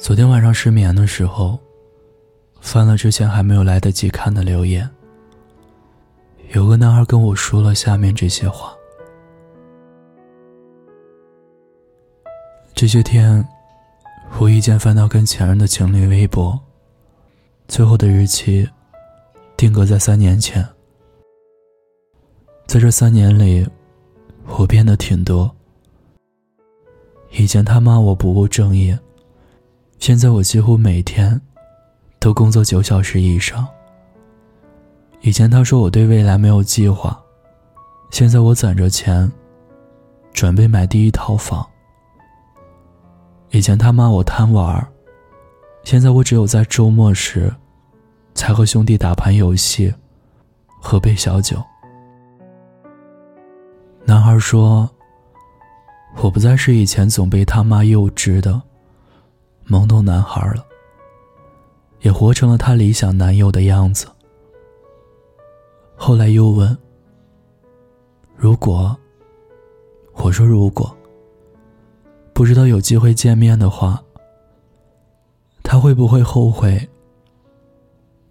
昨天晚上失眠的时候，翻了之前还没有来得及看的留言。有个男孩跟我说了下面这些话。这些天，无意间翻到跟前任的情侣微博，最后的日期定格在三年前。在这三年里，我变得挺多。以前他骂我不务正业。现在我几乎每天都工作九小时以上。以前他说我对未来没有计划，现在我攒着钱，准备买第一套房。以前他骂我贪玩，现在我只有在周末时，才和兄弟打盘游戏，喝杯小酒。男孩说，我不再是以前总被他妈幼稚的。懵懂男孩了，也活成了他理想男友的样子。后来又问：“如果，我说如果，不知道有机会见面的话，他会不会后悔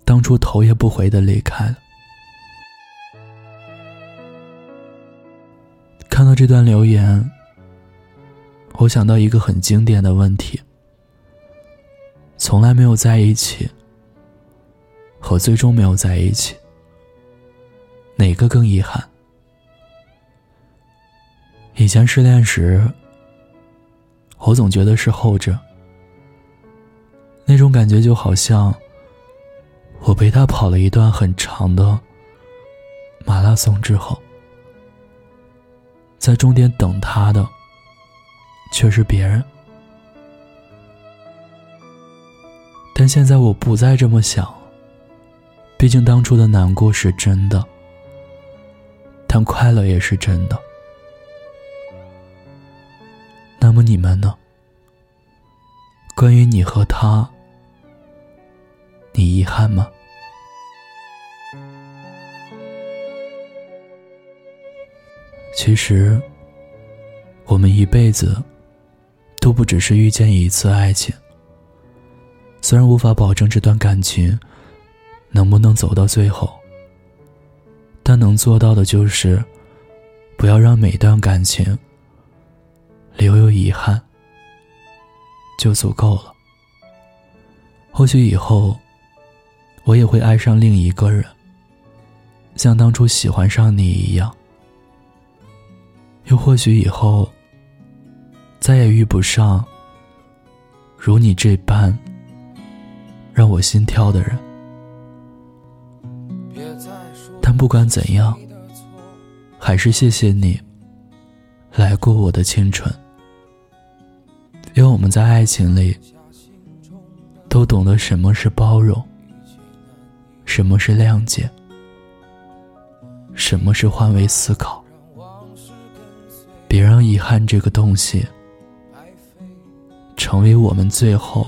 当初头也不回的离开？”看到这段留言，我想到一个很经典的问题。从来没有在一起，和最终没有在一起，哪个更遗憾？以前失恋时，我总觉得是后者。那种感觉就好像，我陪他跑了一段很长的马拉松之后，在终点等他的却是别人。但现在我不再这么想，毕竟当初的难过是真的，但快乐也是真的。那么你们呢？关于你和他，你遗憾吗？其实，我们一辈子都不只是遇见一次爱情。虽然无法保证这段感情能不能走到最后，但能做到的就是不要让每段感情留有遗憾，就足够了。或许以后我也会爱上另一个人，像当初喜欢上你一样。又或许以后再也遇不上如你这般。让我心跳的人，但不管怎样，还是谢谢你来过我的青春。因为我们在爱情里都懂得什么是包容，什么是谅解，什么是换位思考。别让遗憾这个东西成为我们最后。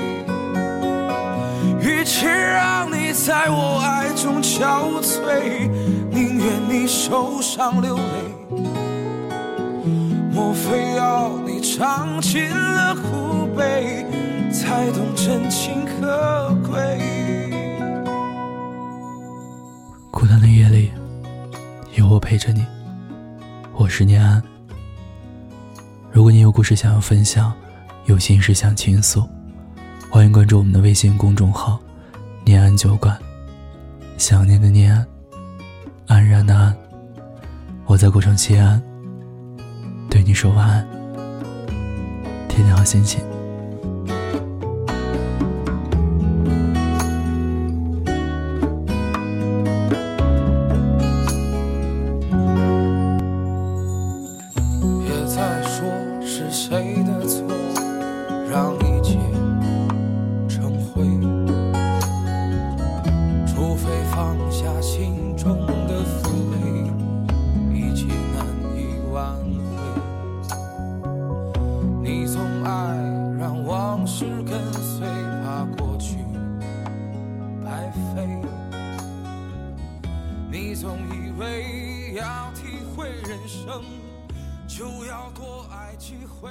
憔悴，宁愿你受伤流泪。莫非要你尝尽了苦悲，才懂真情可贵？孤单的夜里，有我陪着你。我是念安。如果你有故事想要分享，有心事想倾诉。欢迎关注我们的微信公众号“念安酒馆”，想念的念安，然的安。我在古城西安，对你说晚安，天天好心情。以为要体会人生就要多爱几回